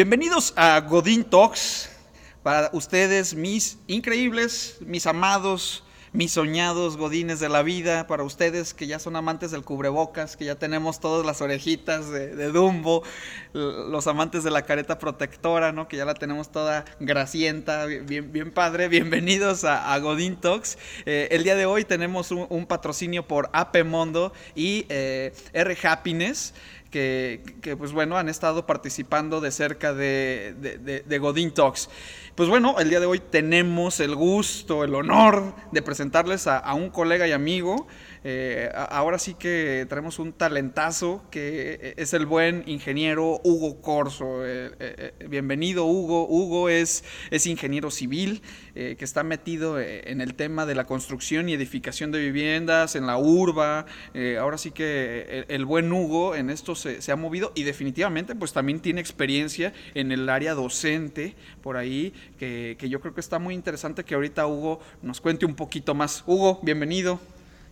Bienvenidos a Godín Talks. Para ustedes, mis increíbles, mis amados, mis soñados godines de la vida. Para ustedes que ya son amantes del cubrebocas, que ya tenemos todas las orejitas de, Dumbo. Los amantes de la careta protectora, ¿no? Que ya la tenemos toda gracienta, bien, bien padre. Bienvenidos a, Godín Talks. Eh, el día de hoy tenemos un, patrocinio por AP Mondo y eh, R Happiness que, pues bueno, han estado participando de cerca de, de, Talks. Pues bueno, el día de hoy tenemos el gusto, el honor de presentarles a, un colega y amigo, eh, ahora sí que traemos un talentazo que eh, es el buen ingeniero Hugo Corso. Eh, bienvenido Hugo. Hugo es, es ingeniero civil que está metido en el tema de la construcción y edificación de viviendas, en la urba. ahora sí que el, buen Hugo en esto se, se, ha movido y definitivamente pues también tiene experiencia en el área docente por ahí que, que yo creo que está muy interesante que ahorita Hugo nos cuente un poquito más. Hugo, bienvenido.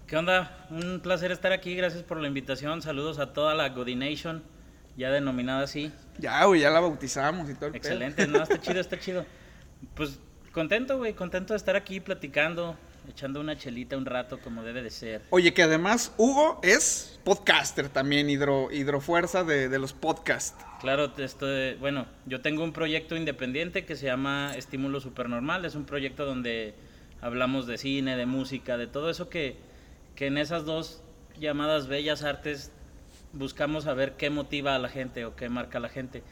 ¿Qué onda? Un placer estar aquí, gracias por la invitación. Saludos a toda la Godination, ya denominada así. Ya, güey, ya la bautizamos y todo. Excelente, no, está chido, está chido. Pues contento, güey, contento de estar aquí platicando, echando una chelita un rato como debe de ser. Oye, que además Hugo es podcaster también, hidro, hidrofuerza de, de los podcasts. Claro, esto, bueno, yo tengo un proyecto independiente que se llama Estímulo Supernormal, es un proyecto donde hablamos de cine, de música, de todo eso que que en esas dos llamadas bellas artes buscamos saber qué motiva a la gente o qué marca a la gente.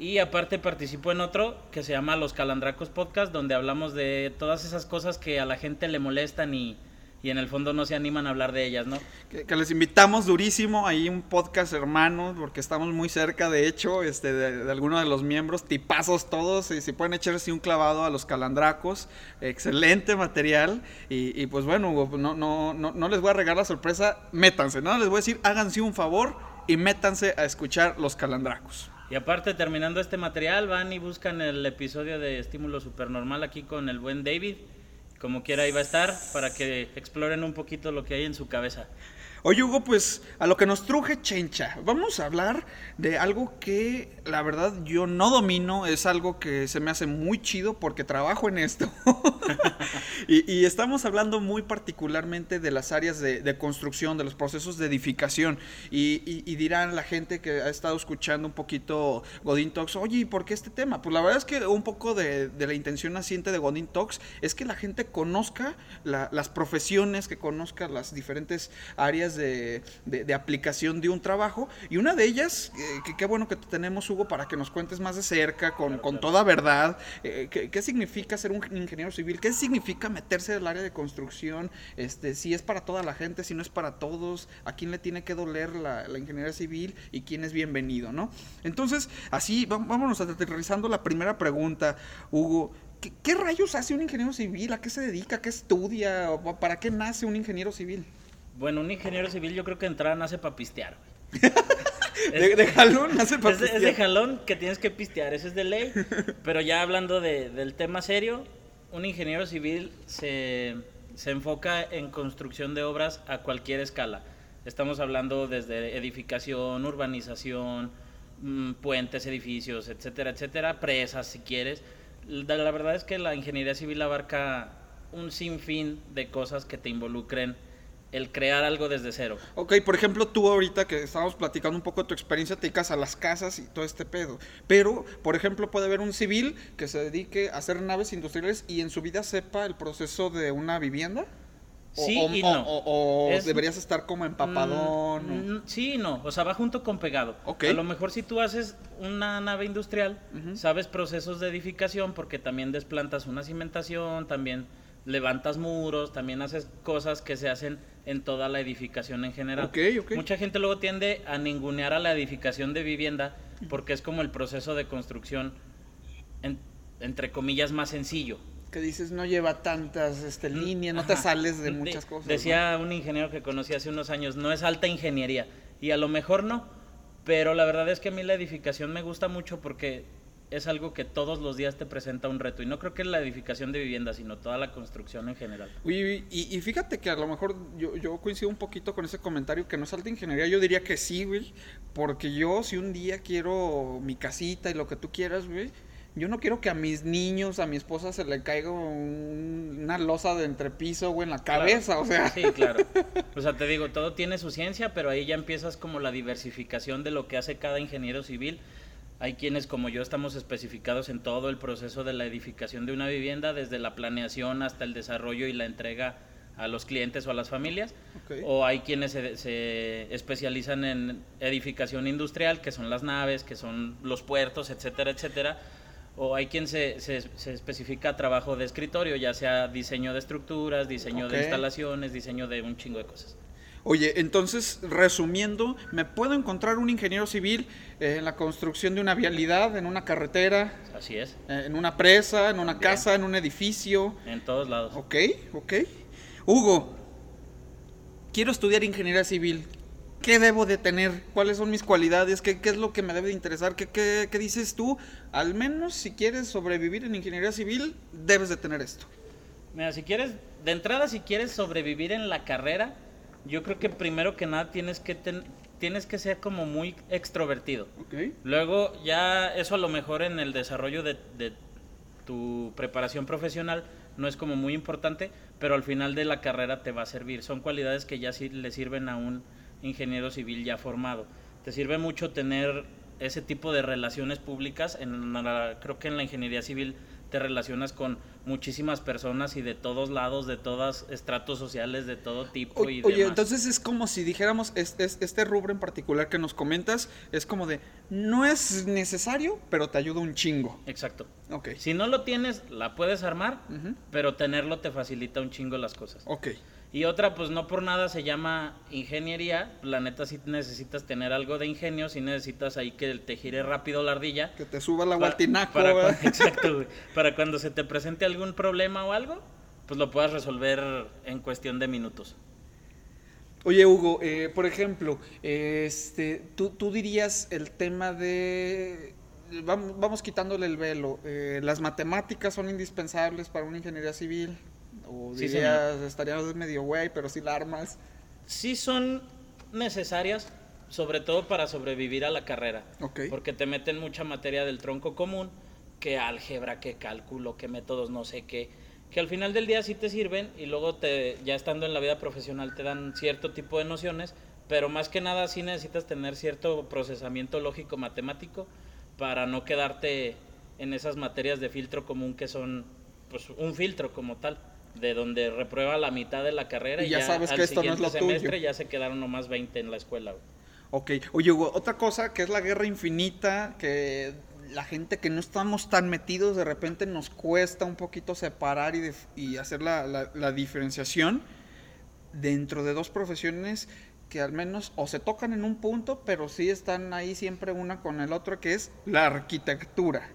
Y aparte participo en otro que se llama Los Calandracos Podcast, donde hablamos de todas esas cosas que a la gente le molestan y, y en el fondo no se animan a hablar de ellas, ¿no? Que, les invitamos durísimo, ahí un podcast hermano, porque estamos muy cerca, de hecho, este, de, de algunos de los miembros, tipazos todos, y si pueden echarse un clavado a los calandracos, excelente material, y, pues bueno, no, no, no, no les voy a regalar la sorpresa, métanse, ¿no? Les voy a decir, háganse un favor y métanse a escuchar los calandracos. Y aparte, terminando este material, van y buscan el episodio de Estímulo Supernormal aquí con el buen David como quiera iba a estar para que exploren un poquito lo que hay en su cabeza. Oye, Hugo, pues a lo que nos truje Chencha, vamos a hablar de algo que la verdad yo no domino, es algo que se me hace muy chido porque trabajo en esto. y, estamos hablando muy particularmente de las áreas de, construcción, de los procesos de edificación. Y, dirán la gente que ha estado escuchando un poquito Godin Talks, oye, ¿y por qué este tema? Pues la verdad es que un poco de, la intención naciente de Godin Talks es que la gente conozca las profesiones, que conozca las diferentes áreas de, aplicación de un trabajo. Y una de ellas, eh, que qué bueno que tenemos, Hugo, para que nos cuentes más de cerca, con, toda verdad, eh, ¿qué, significa ser un ingeniero civil? ¿Qué significa meterse en el área de construcción? Este, si es para toda la gente, si no es para todos, a quién le tiene que doler la, ingeniería civil y quién es bienvenido, ¿no? Entonces, así, vámonos aterrizando la primera pregunta, Hugo. ¿Qué, ¿Qué, rayos hace un ingeniero civil? ¿A qué se dedica? ¿Qué estudia? ¿Para qué nace un ingeniero civil? Bueno, un ingeniero civil yo creo que entrada nace para pistear, de, jalón nace para pistear. Es de jalón que tienes que pistear, eso es de ley. Pero ya hablando del tema serio, un ingeniero civil se, se enfoca en construcción de obras a cualquier escala. Estamos hablando desde edificación, urbanización, mm, puentes, edificios, etcétera, etcétera, presas si quieres. La verdad es que la ingeniería civil abarca un sinfín de cosas que te involucren el crear algo desde cero. Ok, por ejemplo, tú ahorita que estábamos platicando un poco de tu experiencia, te dedicas a las casas y todo este pedo. Pero, por ejemplo, puede haber un civil que se dedique a hacer naves industriales y en su vida sepa el proceso de una vivienda. sí y no. O, deberías estar como empapadón. Mm, sí y no. O sea, va junto con pegado. A lo mejor si tú haces una nave industrial, sabes procesos de edificación porque también desplantas una cimentación, también levantas muros, también haces cosas que se hacen en toda la edificación en general. Mucha gente luego tiende a ningunear a la edificación de vivienda porque es como el proceso de construcción, entre comillas, más sencillo. Que dices, no lleva tantas este, líneas, no te sales de muchas cosas. Decía un ingeniero que conocí hace unos años, no es alta ingeniería. Y a lo mejor no, pero la verdad es que a mí la edificación me gusta mucho porque es algo que todos los días te presenta un reto. Y no creo que la edificación de viviendas, sino toda la construcción en general. y, y, fíjate que a lo mejor yo, yo, coincido un poquito con ese comentario que no es alta ingeniería. Yo diría que sí, güey. Porque yo, si un día quiero mi casita y lo que tú quieras, güey. Yo no quiero que a mis niños, a mi esposa se le caiga una losa de entrepiso, güey, en la cabeza, o sea. Sí, claro. O sea, te digo, todo tiene su ciencia, pero ahí ya empiezas como la diversificación de lo que hace cada ingeniero civil hay quienes como yo estamos especificados en todo el proceso de la edificación de una vivienda, desde la planeación hasta el desarrollo y la entrega a los clientes o a las familias. O hay quienes se, especializan en edificación industrial, que son las naves, que son los puertos, etcétera, etcétera. O hay quien se, se, especifica trabajo de escritorio, ya sea diseño de estructuras, diseño de instalaciones, diseño de un chingo de cosas. Oye, entonces, resumiendo, ¿me puedo encontrar un ingeniero civil eh, en la construcción de una vialidad, en una carretera? Así es. Eh, en una presa, en una casa, en un edificio. En todos lados. Ok, ok. Hugo, quiero estudiar ingeniería civil. ¿Qué debo de tener? ¿Cuáles son mis cualidades? ¿Qué, es lo que me debe de interesar? ¿Qué, ¿Qué, qué, dices tú? Al menos si quieres sobrevivir en ingeniería civil, debes de tener esto. Mira, si quieres, de entrada, si quieres sobrevivir en la carrera, yo creo que primero que nada tienes que tienes que ser como muy extrovertido. Luego ya eso a lo mejor en el desarrollo de, tu preparación profesional no es como muy importante, pero al final de la carrera te va a servir. Son cualidades que ya sí le sirven a un ingeniero civil ya formado. Te sirve mucho tener ese tipo de relaciones públicas. En creo que en la ingeniería civil te relacionas con muchísimas personas y de todos lados, de todos estratos sociales, de todo tipo. y oye, entonces es como si dijéramos, este, este rubro en particular que nos comentas, es como de, no es necesario, pero te ayuda un chingo. Exacto. Ok. Si no lo tienes, la puedes armar, pero tenerlo te facilita un chingo las cosas. Ok. Y otra, pues no por nada se llama ingeniería. La neta, si necesitas tener algo de ingenio, si necesitas ahí que te gire rápido la ardilla. Que te suba la gualtinaco. Para, exacto, Para cuando se te presente algún problema o algo, pues lo puedas resolver en cuestión de minutos. Oye, Hugo, eh, por ejemplo, este, tú, tú dirías el tema de Vamos, vamos, quitándole el velo. Eh, las matemáticas son indispensables para una ingeniería civil. O sí, dirías, estarías medio güey, pero si la armas. Sí son necesarias, sobre todo para sobrevivir a la carrera. Porque te meten mucha materia del tronco común, que álgebra, que cálculo, que métodos no sé qué, que al final del día sí te sirven y luego te, ya estando en la vida profesional te dan cierto tipo de nociones, pero más que nada sí necesitas tener cierto procesamiento lógico matemático para no quedarte en esas materias de filtro común que son pues un filtro como tal de donde reprueba la mitad de la carrera y, ya, sabes que esto no es lo semestre ya se quedaron nomás 20 en la escuela. Ok, oye otra cosa que es la guerra infinita, que la gente que no estamos tan metidos de repente nos cuesta un poquito separar y, y hacer la, la, diferenciación dentro de dos profesiones que al menos o se tocan en un punto, pero sí están ahí siempre una con el otro, que es la arquitectura.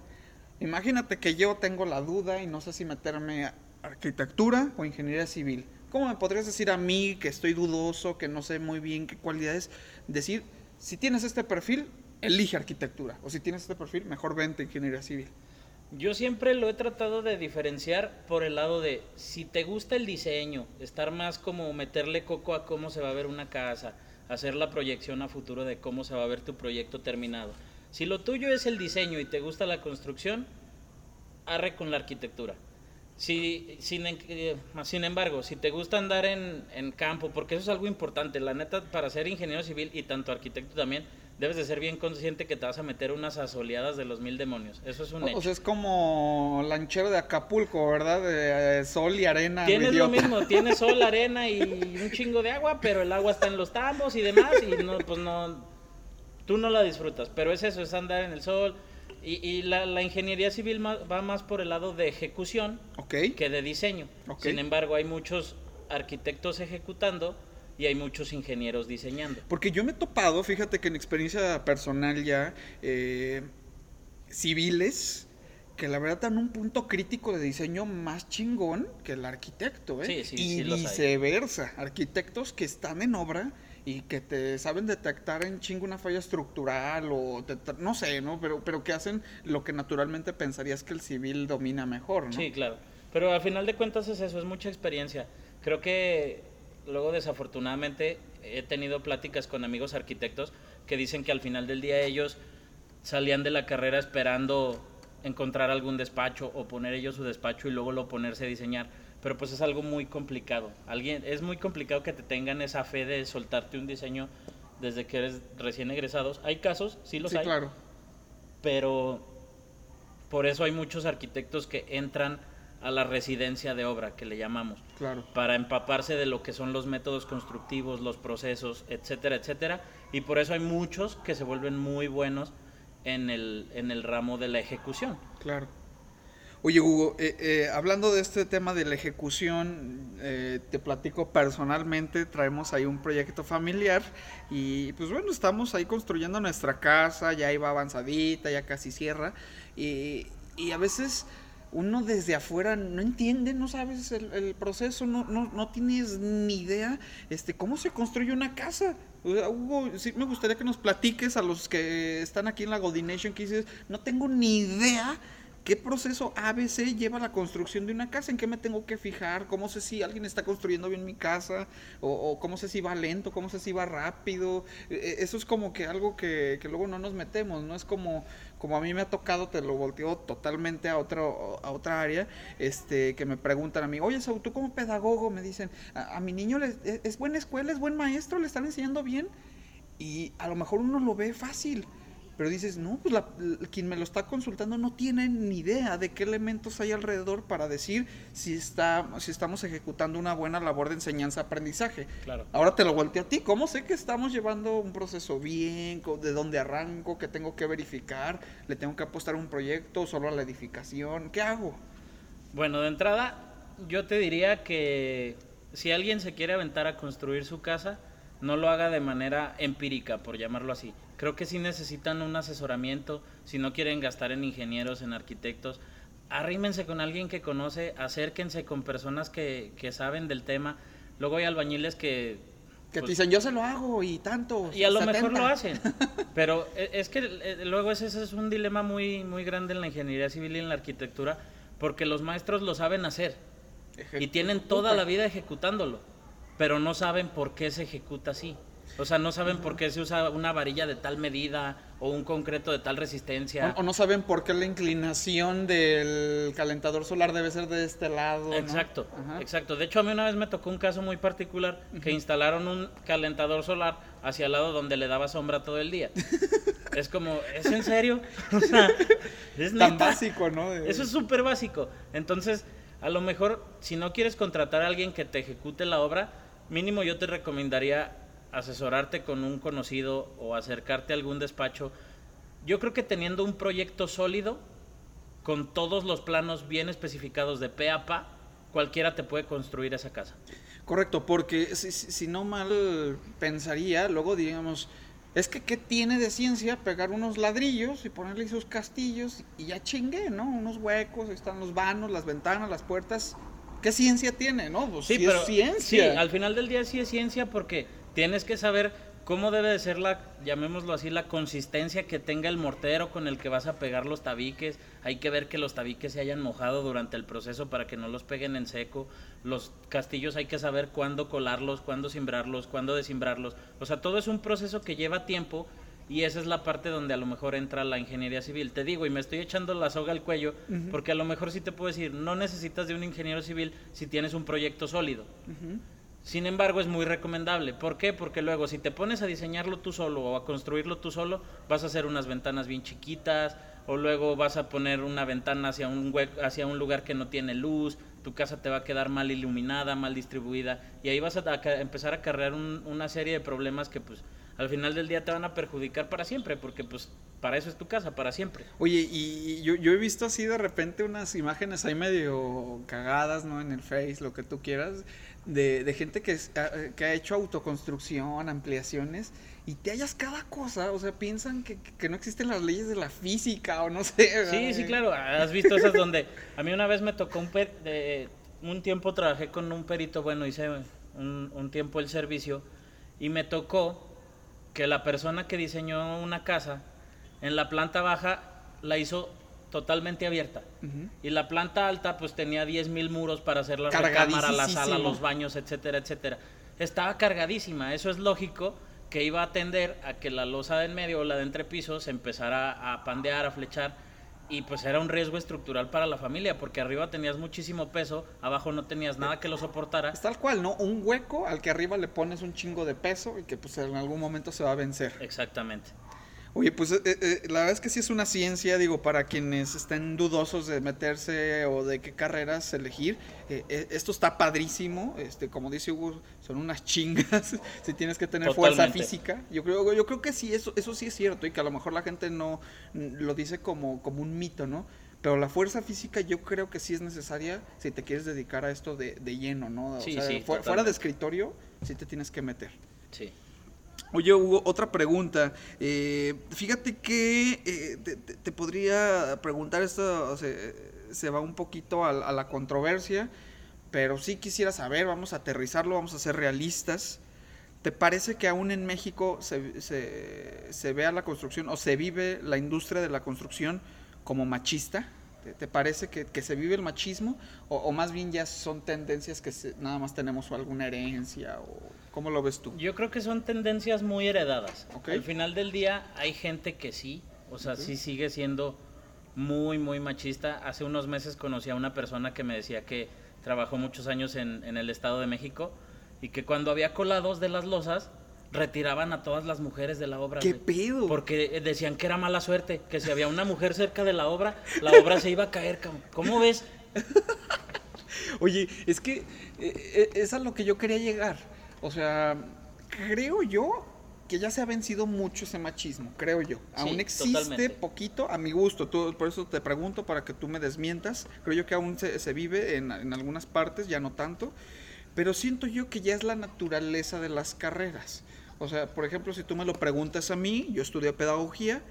Imagínate que yo tengo la duda y no sé si meterme arquitectura o ingeniería civil. ¿Cómo me podrías decir a mí que estoy dudoso, que no sé muy bien qué cualidades? Decir, si tienes este perfil, elige arquitectura. O si tienes este perfil, mejor vente ingeniería civil. Yo siempre lo he tratado de diferenciar por el lado de si te gusta el diseño, estar más como meterle coco a cómo se va a ver una casa, hacer la proyección a futuro de cómo se va a ver tu proyecto terminado. Si lo tuyo es el diseño y te gusta la construcción, arre con la arquitectura. Si, sin, eh, sin embargo, si te gusta andar en, en, campo, porque eso es algo importante, la neta, para ser ingeniero civil y tanto arquitecto también, debes de ser bien consciente que te vas a meter unas asoleadas de los mil demonios. Eso es un o, hecho. O sea, es como lanchero de Acapulco, ¿verdad? De, eh, sol y arena. Tienes lo mismo, tienes sol, arena y un chingo de agua, pero el agua está en los tambos y demás, y no, pues no, tú no la disfrutas. Pero es eso, es andar en el sol y, la, ingeniería civil va más por el lado de ejecución que de diseño. Sin embargo, hay muchos arquitectos ejecutando y hay muchos ingenieros diseñando. Porque yo me he topado, fíjate que en experiencia personal ya, eh, civiles que la verdad dan un punto crítico de diseño más chingón que el arquitecto, ¿eh? y viceversa, arquitectos que están en obra y que te saben detectar en chingo una falla estructural o no sé, ¿no? Pero, pero que hacen lo que naturalmente pensarías que el civil domina mejor, ¿no? Sí, claro. Pero al final de cuentas es eso, es mucha experiencia. Creo que luego desafortunadamente he tenido pláticas con amigos arquitectos que dicen que al final del día ellos salían de la carrera esperando encontrar algún despacho o poner ellos su despacho y luego lo ponerse a diseñar. Pero pues es algo muy complicado. Alguien, es muy complicado que te tengan esa fe de soltarte un diseño desde que eres recién egresados. Hay casos, sí los Sí, hay, claro. pero por eso hay muchos arquitectos que entran a la residencia de obra, que le llamamos, Claro. para empaparse de lo que son los métodos constructivos, los procesos, etcétera, etcétera. Y por eso hay muchos que se vuelven muy buenos en el, en el ramo de la ejecución. Claro. Oye, Hugo, eh, eh, hablando de este tema de la ejecución, eh, te platico personalmente, traemos ahí un proyecto familiar y pues bueno, estamos ahí construyendo nuestra casa, ya iba avanzadita, ya casi cierra y, a veces uno desde afuera no entiende, no sabes el, proceso, no, no, no tienes ni idea este, cómo se construye una casa. Hugo, sí me gustaría que nos platiques a los que están aquí en la Godination que dices, no tengo ni idea ¿Qué proceso ABC lleva la construcción de una casa? ¿En qué me tengo que fijar? ¿Cómo sé si alguien está construyendo bien mi casa? ¿O, cómo sé si va lento? ¿Cómo sé si va rápido? Eh, eh, Eso es como que algo que, luego no nos metemos, ¿no? Es como, como a mí me ha tocado, te lo volteo totalmente a, otro, a otra área, este, que me preguntan a mí, oye, Saúl, tú como pedagogo, me dicen, a, a mi niño le- es, es buena escuela, es buen maestro, le están enseñando bien, y a lo mejor uno lo ve fácil, pero dices, no, pues la- quien me lo está consultando no tiene ni idea de qué elementos hay alrededor para decir si, está, si estamos ejecutando una buena labor de enseñanza-aprendizaje. Claro. Ahora te lo volteo a ti. ¿Cómo sé que estamos llevando un proceso bien? ¿De dónde arranco? ¿Qué tengo que verificar? ¿Le tengo que apostar a un proyecto? ¿Solo a la edificación? ¿Qué hago? Bueno, de entrada, yo te diría que si alguien se quiere aventar a construir su casa, no lo haga de manera empírica, por llamarlo así. Creo que sí necesitan un asesoramiento, si no quieren gastar en ingenieros, en arquitectos, arrímense con alguien que conoce, acérquense con personas que, que saben del tema. Luego hay albañiles que... Que pues, te dicen, yo se lo hago y tanto. y a lo mejor 70. lo hacen. Pero e- es que eh, luego ese, ese es un dilema muy, muy grande en la ingeniería civil y en la arquitectura, porque los maestros lo saben hacer y tienen toda la vida ejecutándolo, pero no saben por qué se ejecuta así. O sea, no saben por qué se usa una varilla de tal medida o un concreto de tal resistencia. O, o no saben por qué la inclinación del calentador solar debe ser de este lado. Exacto, exacto. De hecho, a mí una vez me tocó un caso muy particular que instalaron un calentador solar hacia el lado donde le daba sombra todo el día. es como, ¿es en serio? O sea, es Tan neta. básico, ¿no? De- Eso es súper básico. Entonces, a lo mejor, si no quieres contratar a alguien que te ejecute la obra, mínimo yo te recomendaría asesorarte con un conocido o acercarte a algún despacho. Yo creo que teniendo un proyecto sólido, con todos los planos bien especificados de pe a pa, cualquiera te puede construir esa casa. Correcto, porque si, si- si no mal pensaría, luego diríamos, es que ¿qué tiene de ciencia pegar unos ladrillos y ponerle sus castillos y ya chingué, ¿no? Unos huecos, ahí están los vanos, las ventanas, las puertas. ¿Qué ciencia tiene, no? Pues sí, es ciencia. sí, al final del día sí es ciencia porque tienes que saber cómo debe de ser la, llamémoslo así, la consistencia que tenga el mortero con el que vas a pegar los tabiques. Hay que ver que los tabiques se hayan mojado durante el proceso para que no los peguen en seco. Los castillos hay que saber cuándo colarlos, cuándo simbrarlos, cuándo desimbrarlos. O sea, todo es un proceso que lleva tiempo y esa es la parte donde a lo mejor entra la ingeniería civil. Te digo, y me estoy echando la soga al cuello, porque a lo mejor sí te puedo decir, no necesitas de un ingeniero civil si tienes un proyecto sólido. Sin embargo, es muy recomendable. ¿Por qué? Porque luego, si te pones a diseñarlo tú solo o a construirlo tú solo, vas a hacer unas ventanas bien chiquitas, o luego vas a poner una ventana hacia un, hacia un lugar que no tiene luz, tu casa te va a quedar mal iluminada, mal distribuida, y ahí vas a, empezar a cargar un- una serie de problemas que, pues, al final del día te van a perjudicar para siempre, porque, pues, para eso es tu casa, para siempre. Oye, y yo, yo he visto así de repente unas imágenes ahí medio cagadas, ¿no? En el Face, lo que tú quieras, de, de gente que, ha- que ha hecho autoconstrucción, ampliaciones, y te hallas cada cosa, o sea, piensan que, que no existen las leyes de la física o no sé. Sí, ¿verdad? sí, claro. Has visto esas donde a mí una vez me tocó un per- de- un tiempo trabajé con un perito, bueno, hice un, un tiempo el servicio Y me tocó que la persona que diseñó una casa en la planta baja la hizo totalmente abierta. Y la planta alta pues tenía 10.000 muros para hacer la recámara, la sala, los baños, etcétera, etcétera. Estaba cargadísima. Eso es lógico que iba a tender a que la losa de en medio o la de entrepiso se empezara a pandear, a flechar. Y pues era un riesgo estructural para la familia, porque arriba tenías muchísimo peso, abajo no tenías nada que lo soportara. Es tal cual, ¿no? Un hueco al que arriba le pones un chingo de peso y que pues en algún momento se va a vencer. Exactamente. Oye, pues eh, eh, la verdad es que sí es una ciencia, digo, para quienes estén dudosos de meterse o de qué carreras elegir. eh, eh, esto está padrísimo, este, como dice Hugo, son unas chingas. si tienes que tener fuerza física. Yo creo, yo creo que sí, eso, eso sí es cierto y que a lo mejor la gente no mm, lo dice como, como un mito, ¿no? Pero la fuerza física yo creo que sí es necesaria si te quieres dedicar a esto de, de lleno, ¿no? O Sí, sea, sí, fu- fuera de escritorio, sí te tienes que meter. Sí. Oye, Hugo, otra pregunta. Eh, fíjate que eh, te, podría preguntar, esto se, se va un poquito a, la controversia, pero sí quisiera saber, vamos a aterrizarlo, vamos a ser realistas. ¿Te parece que aún en México se, se, se vea la construcción o se vive la industria de la construcción como machista? ¿Te, parece que, se vive el machismo? O, más bien ya son tendencias que nada más tenemos alguna herencia? O, ¿Cómo lo ves tú? Yo creo que son tendencias muy heredadas. Al final del día hay gente que sí, o sea, sí sigue siendo muy, muy machista. Hace unos meses conocí a una persona que me decía que trabajó muchos años en, en el Estado de México y que cuando había colados de las losas, retiraban a todas las mujeres de la obra. ¿Qué pedo? Porque decían que era mala suerte, que si había una mujer cerca de la obra, la obra se iba a caer. cabrón. ¿Cómo ves? Oye, es que eh, eh, es a lo que yo quería llegar. O sea, creo yo que ya se ha vencido mucho ese machismo, creo yo. Aún Sí, existe totalmente. poquito, a mi gusto, tú- por eso te pregunto para que tú me desmientas. Creo yo que aún se, se vive en, en algunas partes, ya no tanto. Pero siento yo que ya es la naturaleza de las carreras. O sea, por ejemplo, si tú me lo preguntas a mí, yo estudié pedagogía.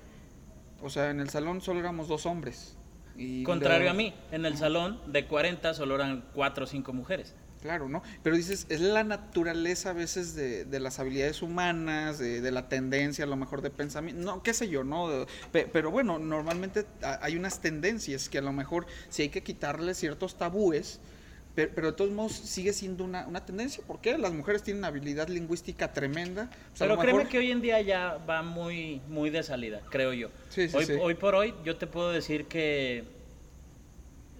O sea, en el salón solo éramos dos hombres. Y Contrario a mí, en el salón de 40 solo eran 4 o 5 mujeres. Claro, ¿no? Pero dices, es la naturaleza a veces de, de las habilidades humanas, de, de la tendencia a lo mejor de pensamiento, no, qué sé yo, ¿no? Pe- pero bueno, normalmente hay unas tendencias que a lo mejor sí hay que quitarle ciertos tabúes, pe- pero, de todos modos sigue siendo una, una tendencia. ¿Por qué? Las mujeres tienen habilidad lingüística tremenda. O sea, a Pero créeme que hoy en día ya va muy, muy de salida, creo yo. Sí, sí, hoy, sí. hoy por hoy yo te puedo decir que,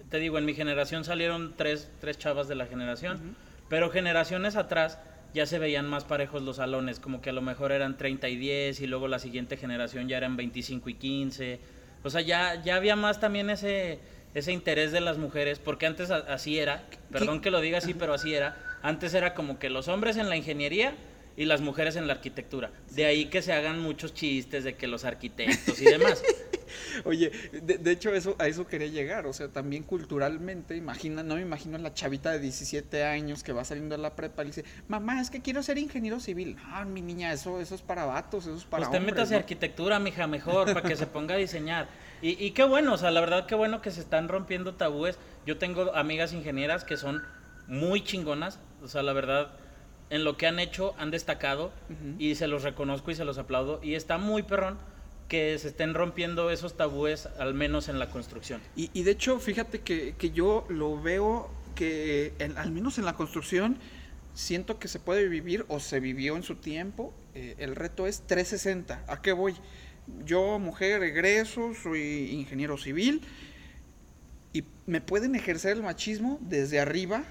te digo, en mi generación salieron tres, tres chavas de la generación, pero generaciones atrás ya se veían más parejos los salones, como que a lo mejor eran 30 y 10 y luego la siguiente generación ya eran 25 y 15. O sea, ya, ya había más también ese, ese interés de las mujeres, porque antes así era, perdón que lo diga así, pero así era. Antes era como que los hombres en la ingeniería y las mujeres en la arquitectura. De ahí que se hagan muchos chistes de que los arquitectos y demás. Oye, de, de hecho eso, a eso quería llegar, o sea, también culturalmente, imagina, no me imagino a la chavita de 17 años que va saliendo de la prepa y dice, mamá, es que quiero ser ingeniero civil. Ah, mi niña, eso, eso es para vatos, eso es para Usted hombres, métase ¿no?". arquitectura, mija, mejor, para que se ponga a diseñar. Y, y qué bueno, o sea, la verdad qué bueno que se están rompiendo tabúes. Yo tengo amigas ingenieras que son muy chingonas, o sea, la verdad, en lo que han hecho han destacado y se los reconozco y se los aplaudo. Y está muy perrón que se estén rompiendo esos tabúes, al menos en la construcción. Y, y de hecho, fíjate que, que yo lo veo que, en- al menos en la construcción, siento que se puede vivir o se vivió en su tiempo. eh, el reto es 360. ¿A qué voy? Yo, mujer, egreso, soy ingeniero civil y me pueden ejercer el machismo desde arriba,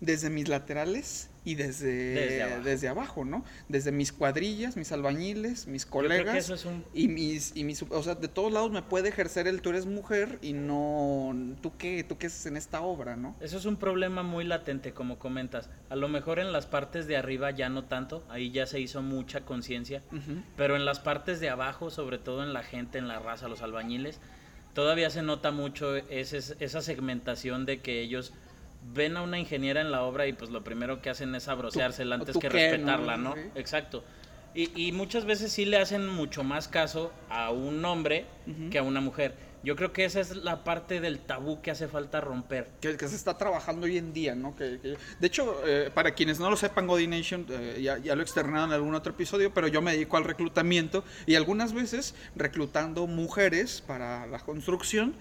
desde mis laterales y desde, Desde abajo. desde abajo, ¿no? Desde mis cuadrillas, mis albañiles, mis colegas. eso es un Y mis, y mis, o sea, de todos lados me puede ejercer el tú eres mujer y no, tú qué, tú qué haces en esta obra, ¿no? Eso es un problema muy latente, como comentas. A lo mejor en las partes de arriba ya no tanto, ahí ya se hizo mucha conciencia, pero en las partes de abajo, sobre todo en la gente, en la raza, los albañiles, todavía se nota mucho ese- esa segmentación de que ellos ven a una ingeniera en la obra y pues lo primero que hacen es abroceársela ¿Tú- antes que qué, respetarla, ¿no? Sí. Exacto. Y, y muchas veces sí le hacen mucho más caso a un hombre que a una mujer. Yo creo que esa es la parte del tabú que hace falta romper. Que, que se está trabajando hoy en día, ¿no? Que, que- de hecho, eh, para quienes no lo sepan, Godination, eh, ya, ya lo externaron en algún otro episodio, pero yo me dedico al reclutamiento y algunas veces reclutando mujeres para la construcción,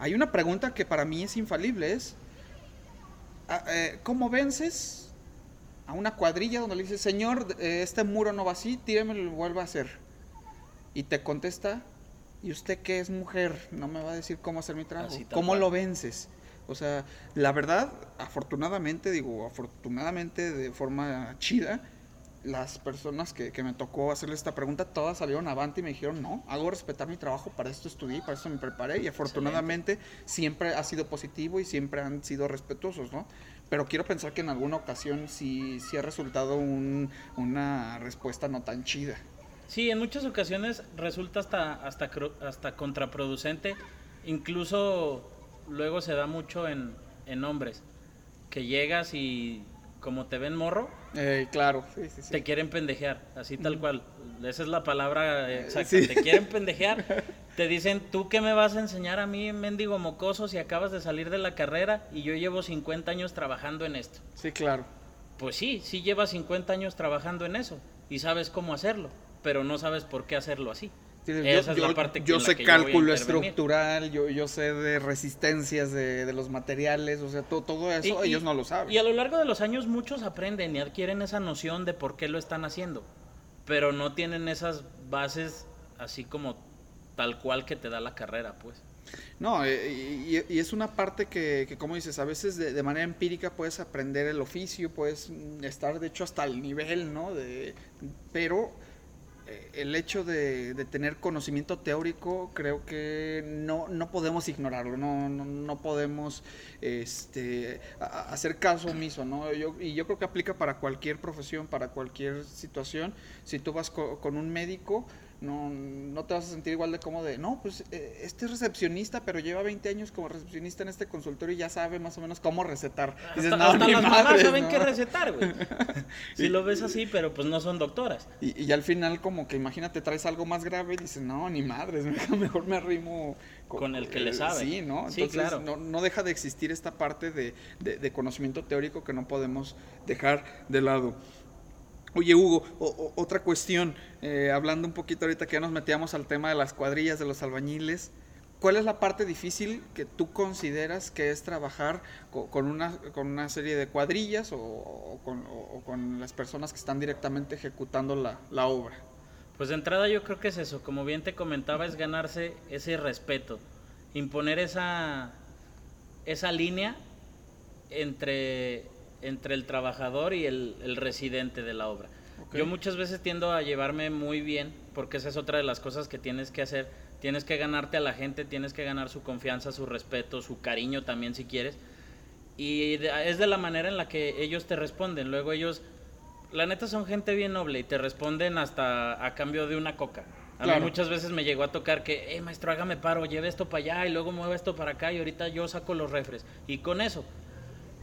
hay una pregunta que para mí es infalible, es, eh, ¿cómo vences a una cuadrilla donde le dices, señor, eh, este muro no va así, tíramelo y lo vuelve a hacer? Y te contesta, ¿y usted qué es mujer? No me va a decir cómo hacer mi trabajo. ¿Cómo cual. lo vences? O sea, la verdad, afortunadamente, digo, afortunadamente de forma chida, las personas que, que me tocó hacerle esta pregunta, todas salieron avante y me dijeron, no, hago respetar mi trabajo, para esto estudié, para esto me preparé y afortunadamente siempre ha sido positivo y siempre han sido respetuosos, ¿no? Pero quiero pensar que en alguna ocasión sí, sí ha resultado un- una respuesta no tan chida. Sí, en muchas ocasiones resulta hasta, hasta, hasta contraproducente. Incluso luego se da mucho en, en hombres. Que llegas y como te ven morro, Eh, claro, sí, sí, sí. te quieren pendejear, así tal cual. Esa es la palabra exacta. Te quieren pendejear. Te dicen, ¿tú qué me vas a enseñar a mí, mendigo mocoso, si acabas de salir de la carrera y yo llevo 50 años trabajando en esto? Sí, claro. Pues sí, sí llevas 50 años trabajando en eso y sabes cómo hacerlo, pero no sabes por qué hacerlo así. Yo, parte sé yo cálculo estructural, yo, yo sé de resistencias de, de los materiales, o sea, to- todo eso Y- y- ellos no lo saben. Y a lo largo de los años muchos aprenden y adquieren esa noción de por qué lo están haciendo, pero no tienen esas bases así como tal cual que te da la carrera, pues. No, eh, y, y- es una parte que, que, como dices, a veces de, de manera empírica puedes aprender el oficio, puedes mm, estar de hecho hasta el nivel, ¿no? De, pero el hecho de, tener conocimiento teórico creo que no, no podemos ignorarlo, no, no, no podemos este, hacer caso omiso, ¿no? Yo, y yo creo que aplica para cualquier profesión, para cualquier situación. Si tú vas co- con un médico, no, no te vas a sentir igual de como de, no, pues eh, este es recepcionista, pero lleva 20 años como recepcionista en este consultorio y ya sabe más o menos cómo recetar. Dices, hasta "No, hasta las mamás saben ¿no?". qué recetar, güey. si lo ves así, pero pues no son doctoras. Y, y al final como que imagínate, traes algo más grave y dices, no, ni madres, mejor me arrimo co- Con el que le eh, sabe. Sí, ¿no? Sí, Entonces claro. no, no deja de existir esta parte de, de- de conocimiento teórico que no podemos dejar de lado. Oye, Hugo, o- otra cuestión, eh, hablando un poquito ahorita que ya nos metíamos al tema de las cuadrillas, de los albañiles, ¿cuál es la parte difícil que tú consideras que es trabajar co- con, una, con una serie de cuadrillas o con las personas que están directamente ejecutando la, la obra? Pues de entrada yo creo que es eso, como bien te comentaba, es ganarse ese respeto, imponer esa, esa línea entre, entre el trabajador y el, el residente de la obra. Yo muchas veces tiendo a llevarme muy bien, porque esa es otra de las cosas que tienes que hacer. Tienes que ganarte a la gente, tienes que ganar su confianza, su respeto, su cariño también si quieres. Y de- es de la manera en la que ellos te responden. Luego ellos, la neta son gente bien noble y te responden hasta a cambio de una coca. A Claro. mí muchas veces me llegó a tocar que, eh, maestro, hágame paro, lleve esto para allá y luego mueve esto para acá y ahorita yo saco los refres. Y con eso.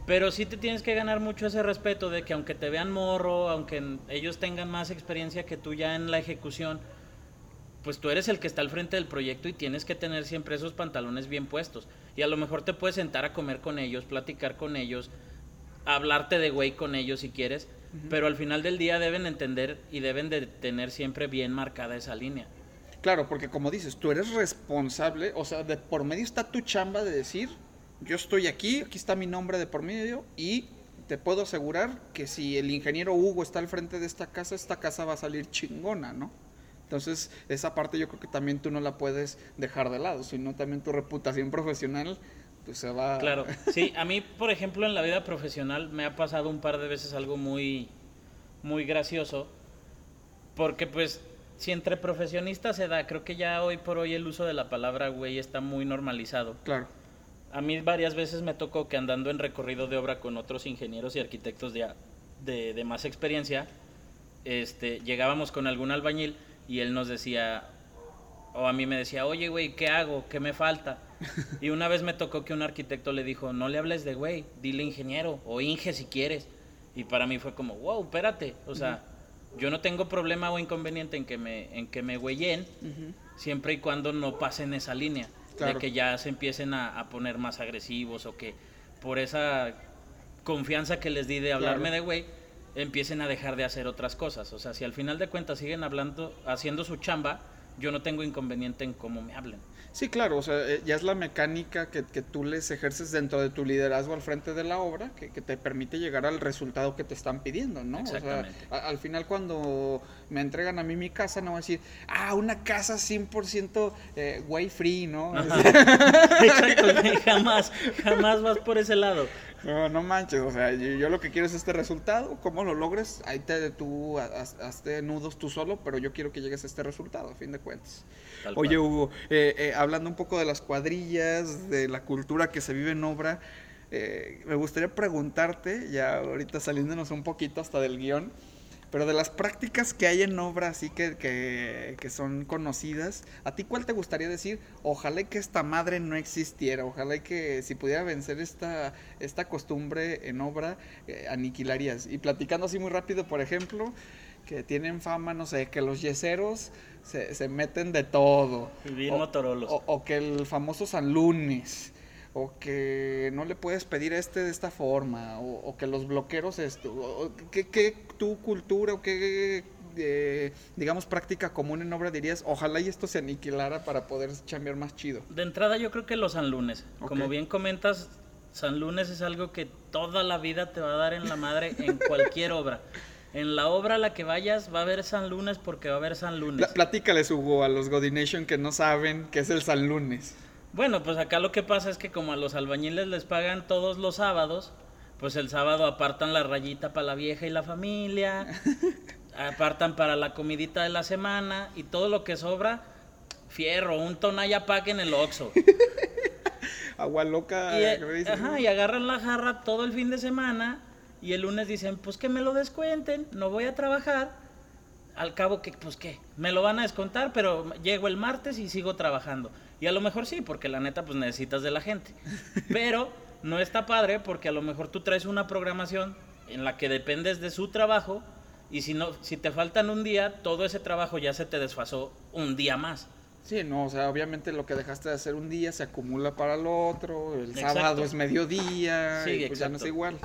Pero sí te tienes que ganar mucho ese respeto de que aunque te vean morro, aunque ellos tengan más experiencia que tú ya en la ejecución, pues tú eres el que está al frente del proyecto y tienes que tener siempre esos pantalones bien puestos. Y a lo mejor te puedes sentar a comer con ellos, platicar con ellos, hablarte de güey con ellos si quieres, pero al final del día deben entender y deben de tener siempre bien marcada esa línea. Claro, porque como dices, tú eres responsable, o sea, de por medio está tu chamba de decir, yo estoy aquí, aquí está mi nombre de por medio y te puedo asegurar que si el ingeniero Hugo está al frente de esta casa, esta casa va a salir chingona, ¿no? Entonces, esa parte yo creo que también tú no la puedes dejar de lado, sino también tu reputación profesional, pues se va... Claro, sí, a mí, por ejemplo, en la vida profesional me ha pasado un par de veces algo muy, muy gracioso, porque pues, si entre profesionistas se da, creo que ya hoy por hoy el uso de la palabra güey está muy normalizado. Claro. A mí varias veces me tocó que andando en recorrido de obra con otros ingenieros y arquitectos de, de, de más experiencia, este, llegábamos con algún albañil y él nos decía, o a mí me decía, oye, güey, ¿qué hago? ¿Qué me falta? Y una vez me tocó que un arquitecto le dijo, no le hables de güey, dile ingeniero o inge si quieres. Y para mí fue como, wow, espérate, o sea, yo no tengo problema o inconveniente en que me, en que me güeyen, siempre y cuando no pasen esa línea. De que ya se empiecen a, poner más agresivos o que por esa confianza que les di de hablarme de güey, empiecen a dejar de hacer otras cosas. O sea, si al final de cuentas siguen hablando, haciendo su chamba, yo no tengo inconveniente en cómo me hablen. Sí, claro, o sea, eh, ya es la mecánica que, que, tú les ejerces dentro de tu liderazgo al frente de la obra que, que te permite llegar al resultado que te están pidiendo, ¿no? Exactamente. O sea, al final cuando me entregan a mí mi casa, no voy a decir, ah, una casa 100% eh, way free, ¿no? Exacto, jamás, jamás vas por ese lado. No, no manches, o sea, yo, lo que quiero es este resultado, cómo lo logres, ahí te tú hazte nudos tú solo, pero yo quiero que llegues a este resultado, a fin de cuentas. Oye, Hugo, eh, eh, hablando un poco de las cuadrillas, de la cultura que se vive en obra, eh, me gustaría preguntarte, ya ahorita saliéndonos un poquito hasta del guion, pero de las prácticas que hay en obra, así que, que, son conocidas, ¿a ti cuál te gustaría decir? Ojalá que esta madre no existiera, ojalá que si pudiera vencer esta, esta costumbre en obra, eh, aniquilarías. Y platicando así muy rápido, por ejemplo, que tienen fama, no sé, que los yeseros se, se meten de todo. Bien o, o, o, que el famoso San Lunes o que no le puedes pedir a este de esta forma, o, que los bloqueros esto, ¿qué, tu cultura o qué, eh, digamos, práctica común en obra dirías, ojalá y esto se aniquilara para poder chambear más chido? De entrada yo creo que los San Lunes, como bien comentas, San Lunes es algo que toda la vida te va a dar en la madre en cualquier obra. En la obra a la que vayas va a haber San Lunes porque va a haber San Lunes. platícales, Hugo, a los Godination que no saben qué es el San Lunes. Bueno, pues acá lo que pasa es que como a los albañiles les pagan todos los sábados, pues el sábado apartan la rayita para la vieja y la familia, apartan para la comidita de la semana y todo lo que sobra, fierro, un tonalla pack en el Oxxo. Agua loca. Y, ajá, y agarran la jarra todo el fin de semana y el lunes dicen, pues que me lo descuenten, no voy a trabajar. Al cabo que, pues qué, me lo van a descontar, pero llego el martes y sigo trabajando. Y a lo mejor sí, porque la neta pues necesitas de la gente. Pero no está padre porque a lo mejor tú traes una programación en la que dependes de su trabajo y si no si te faltan un día, todo ese trabajo ya se te desfasó un día más. Sí, no, o sea, obviamente lo que dejaste de hacer un día se acumula para el otro, el sábado es mediodía, y pues ya no es igual.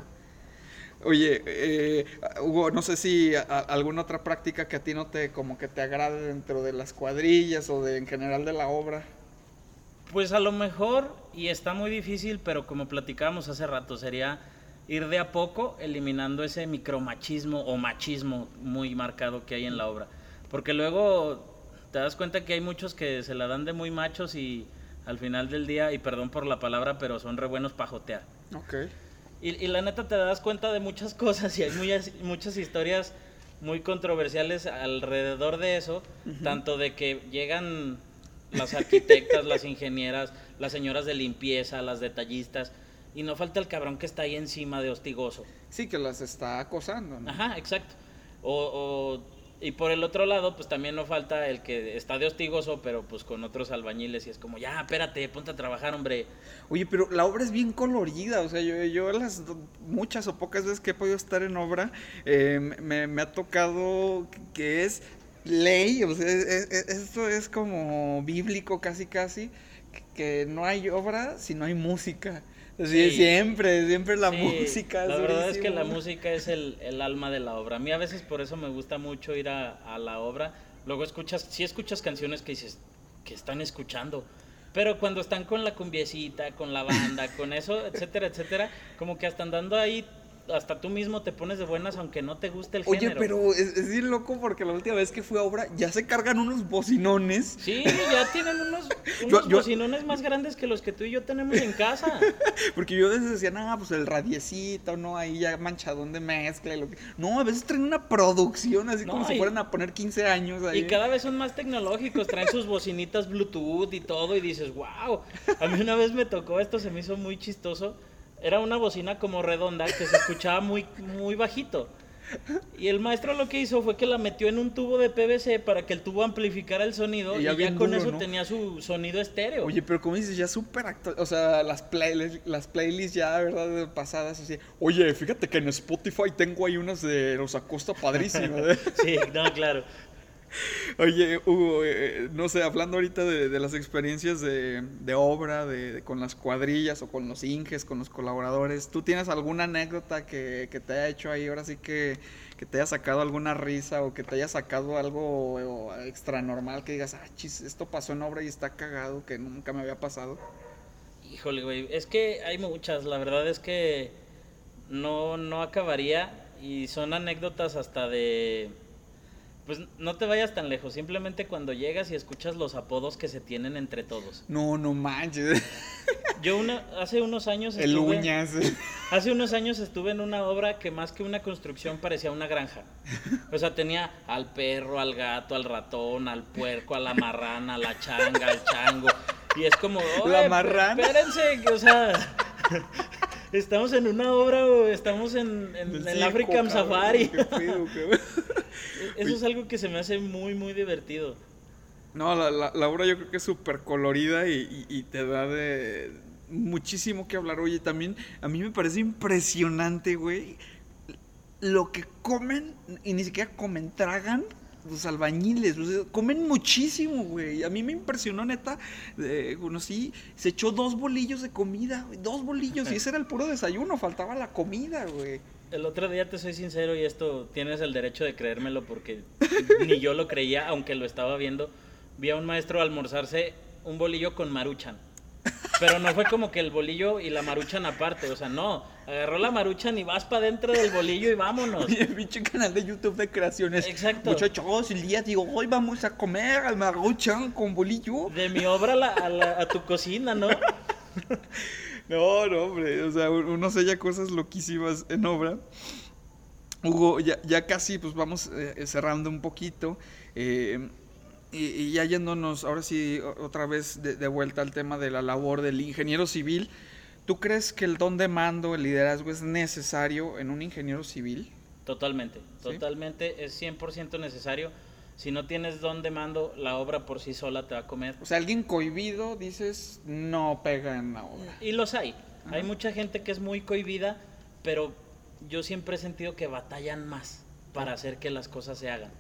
Oye, eh, Hugo, no sé si alguna otra práctica que a ti no te como que te agrade dentro de las cuadrillas o de en general de la obra. Pues a lo mejor, y está muy difícil, pero como platicábamos hace rato, sería ir de a poco eliminando ese micromachismo o machismo muy marcado que hay en la obra. Porque luego te das cuenta que hay muchos que se la dan de muy machos y al final del día, y perdón por la palabra, pero son re buenos para jotear. Ok. Y, la neta te das cuenta de muchas cosas y hay muchas historias muy controversiales alrededor de eso, tanto de que llegan las arquitectas, las ingenieras, las señoras de limpieza, las detallistas. Y no falta el cabrón que está ahí encima de hostigoso. Sí, que las está acosando. Ajá, exacto. O, y por el otro lado, pues también no falta el que está de hostigoso, pero pues con otros albañiles y es como, ya, espérate, ponte a trabajar, hombre. Oye, pero la obra es bien colorida, o sea, yo, yo las muchas o pocas veces que he podido estar en obra, eh, me, me ha tocado que es ley, o sea, esto es como bíblico casi casi, que no hay obra si no hay música. Siempre, siempre la música. La verdad es que la música es el, alma de la obra. A mí a veces por eso me gusta mucho ir a, la obra. Luego escuchas, si escuchas canciones que dices, que están escuchando. Pero cuando están con la cumbiecita, con la banda, con eso, etcétera, etcétera, como que hasta andando ahí hasta tú mismo te pones de buenas aunque no te guste el Oye, género. Oye, pero es, bien loco porque la última vez que fui a obra ya se cargan unos bocinones. Sí, ya tienen unos, bocinones más grandes que los que tú y yo tenemos en casa. porque yo desde decía, ah, pues el radiecito, ¿no? Ahí ya manchadón de mezcla. Y lo que... No, a veces traen una producción así como si fueran a poner 15 años ahí. Y cada vez son más tecnológicos, traen sus bocinitas Bluetooth y todo y dices, wow. A mí una vez me tocó esto, se me hizo muy chistoso era una bocina como redonda que se escuchaba muy, muy bajito. Y el maestro lo que hizo fue que la metió en un tubo de PVC para que el tubo amplificara el sonido y ya, con eso tenía su sonido estéreo. Oye, pero como dices, ya súper actual, o sea, las, playlists, las playlists ya, ¿verdad? Pasadas así. Oye, fíjate que en Spotify tengo ahí unas de Rosa Costa padrísimas. sí, no, claro. Oye, Hugo, eh, no sé, hablando ahorita de, las experiencias de, obra, de, con las cuadrillas o con los inges, con los colaboradores, ¿tú tienes alguna anécdota que, te haya hecho ahí ahora sí que, que, te haya sacado alguna risa o que te haya sacado algo extra normal que digas, ah, chis, esto pasó en obra y está cagado, que nunca me había pasado? Híjole, güey, es que hay muchas, la verdad es que no, no acabaría y son anécdotas hasta de pues no te vayas tan lejos, simplemente cuando llegas y escuchas los apodos que se tienen entre todos. No, no manches. Yo una, hace unos años estuve, El uñas. Hace unos años estuve en una obra que más que una construcción parecía una granja. O sea, tenía al perro, al gato, al ratón, al puerco, a la marrana, a la changa, al chango. Y es como, la marrana. Espérense, o sea, estamos en una obra o estamos en, en, el African Safari. Eso es algo que se me hace muy, muy divertido. No, la, la, obra yo creo que es súper colorida y, te da de muchísimo que hablar. Oye, también a mí me parece impresionante, güey, lo que comen y ni siquiera comen, tragan los albañiles, comen muchísimo, güey. A mí me impresionó, neta. conocí, se echó dos bolillos de comida, dos bolillos, y ese era el puro desayuno, faltaba la comida, güey. El otro día te soy sincero y esto tienes el derecho de creérmelo porque ni yo lo creía, aunque lo estaba viendo. Vi a un maestro almorzarse un bolillo con maruchan. Pero no fue como que el bolillo y la maruchan aparte, o sea, no. Agarró la maruchan y vas para dentro del bolillo y vámonos. Oye, pinche canal de YouTube de creaciones. Exacto. Muchachos, el día digo, hoy vamos a comer al maruchan con bolillo. De mi obra a, a tu cocina, ¿no? No, no, hombre, o sea, uno sella cosas loquísimas en obra. Hugo, ya, ya casi pues vamos eh, cerrando un poquito. Eh, y, ya yéndonos ahora sí otra vez de, vuelta al tema de la labor del ingeniero civil, ¿tú crees que el don de mando, el liderazgo es necesario en un ingeniero civil? Totalmente, totalmente, es 100% necesario si no tienes don de mando, la obra por sí sola te va a comer. O sea, alguien cohibido, dices, no pega en la obra. Y los hay. Hay mucha gente que es muy cohibida, pero yo siempre he sentido que batallan más para hacer que las cosas se hagan.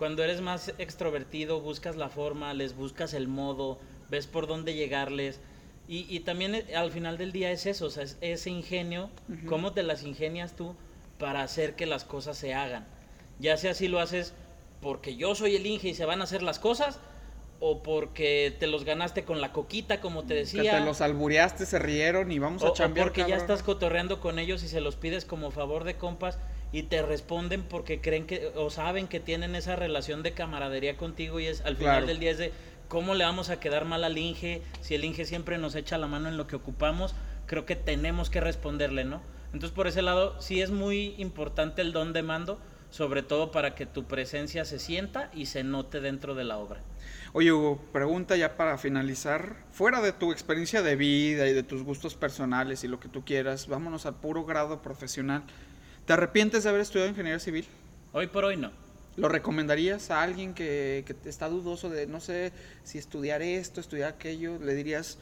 Cuando eres más extrovertido, buscas la forma, les buscas el modo, ves por dónde llegarles. Y, también eh, al final del día es eso, o sea, es ese ingenio, cómo te las ingenias tú para hacer que las cosas se hagan. Ya sea si lo haces porque yo soy el Inge y se van a hacer las cosas, o porque te los ganaste con la coquita, como te decía. Que te los albureaste, se rieron y vamos a chambear. O porque ya estás cotorreando con ellos y se los pides como favor de compas y te responden porque creen que o saben que tienen esa relación de camaradería contigo y es al final del día es de cómo le vamos a quedar mal al Inge si el Inge siempre nos echa la mano en lo que ocupamos, creo que tenemos que responderle, ¿no? Entonces por ese lado sí es muy importante el don de mando sobre todo para que tu presencia se sienta y se note dentro de la obra. Oye, Hugo, pregunta ya para finalizar. Fuera de tu experiencia de vida y de tus gustos personales y lo que tú quieras, vámonos al puro grado profesional. ¿Te arrepientes de haber estudiado ingeniería civil? Hoy por hoy no. ¿Lo recomendarías a alguien que, que está dudoso de no sé si estudiar esto, estudiar aquello? ¿Le dirías,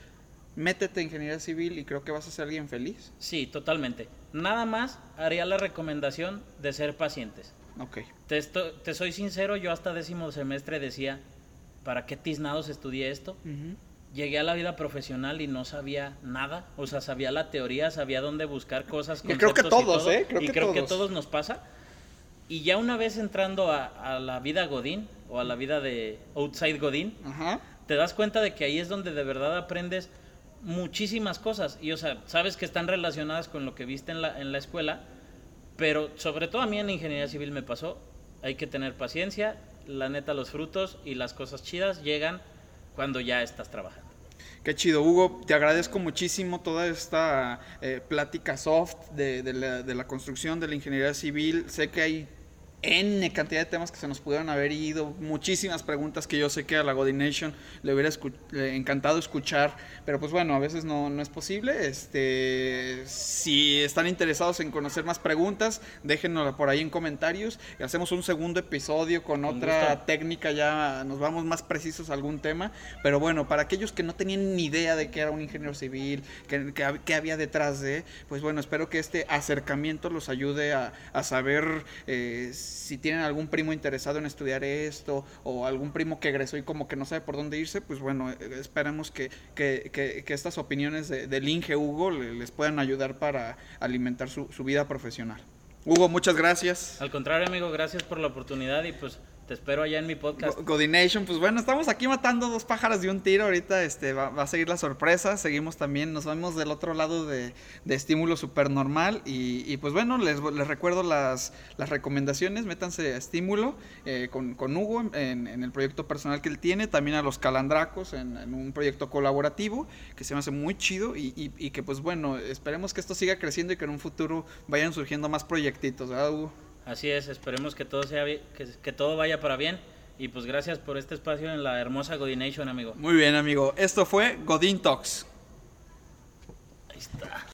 métete en ingeniería civil y creo que vas a ser alguien feliz? Sí, totalmente. Nada más haría la recomendación de ser pacientes. Ok. Te, te soy sincero, yo hasta décimo semestre decía, ¿para qué tiznados estudié esto? Llegué a la vida profesional y no sabía nada, o sea, sabía la teoría, sabía dónde buscar cosas. Y creo que todos, ¿eh? Creo y que creo todos. que todos nos pasa. Y ya una vez entrando a, la vida Godín, o a la vida de Outside Godín, te das cuenta de que ahí es donde de verdad aprendes muchísimas cosas. Y, o sea, sabes que están relacionadas con lo que viste en la, en la escuela, pero sobre todo a mí en ingeniería civil me pasó, hay que tener paciencia, la neta los frutos y las cosas chidas llegan cuando ya estás trabajando. Qué chido, Hugo. Te agradezco muchísimo toda esta eh, plática soft de, la, de, la, construcción de la ingeniería civil. Sé que hay N cantidad de temas que se nos pudieron haber ido, muchísimas preguntas que yo sé que a la Godination le hubiera encantado escuchar, pero pues bueno, a veces no, no, es posible. Este, si están interesados en conocer más preguntas, déjenlo por ahí en comentarios y hacemos un segundo episodio con, otra técnica, ya nos vamos más precisos a algún tema, pero bueno, para aquellos que no tenían ni idea de qué era un ingeniero civil, qué, había detrás de, pues bueno, espero que este acercamiento los ayude a, a saber... Eh, si tienen algún primo interesado en estudiar esto o algún primo que egresó y como que no sabe por dónde irse, pues bueno, eh, esperemos que, que, que, estas opiniones de, del Inge Hugo les puedan ayudar para alimentar su, su vida profesional. Hugo, muchas gracias. Al contrario, amigo, gracias por la oportunidad y pues te espero allá en mi podcast. Godination, pues bueno, estamos aquí matando dos pájaros de un tiro. Ahorita este, va, a seguir la sorpresa. Seguimos también, nos vemos del otro lado de, estímulo supernormal. Y, y pues bueno, les, les recuerdo las, las, recomendaciones. Métanse a estímulo eh, con, con, Hugo en, el proyecto personal que él tiene. También a los calandracos en, un proyecto colaborativo que se me hace muy chido. Y, y, que pues bueno, esperemos que esto siga creciendo y que en un futuro vayan surgiendo más proyectitos, ¿verdad, Hugo? Así es, esperemos que todo sea que, que todo vaya para bien. Y pues gracias por este espacio en la hermosa Godination, amigo. Muy bien, amigo. Esto fue Godin Talks. Ahí está.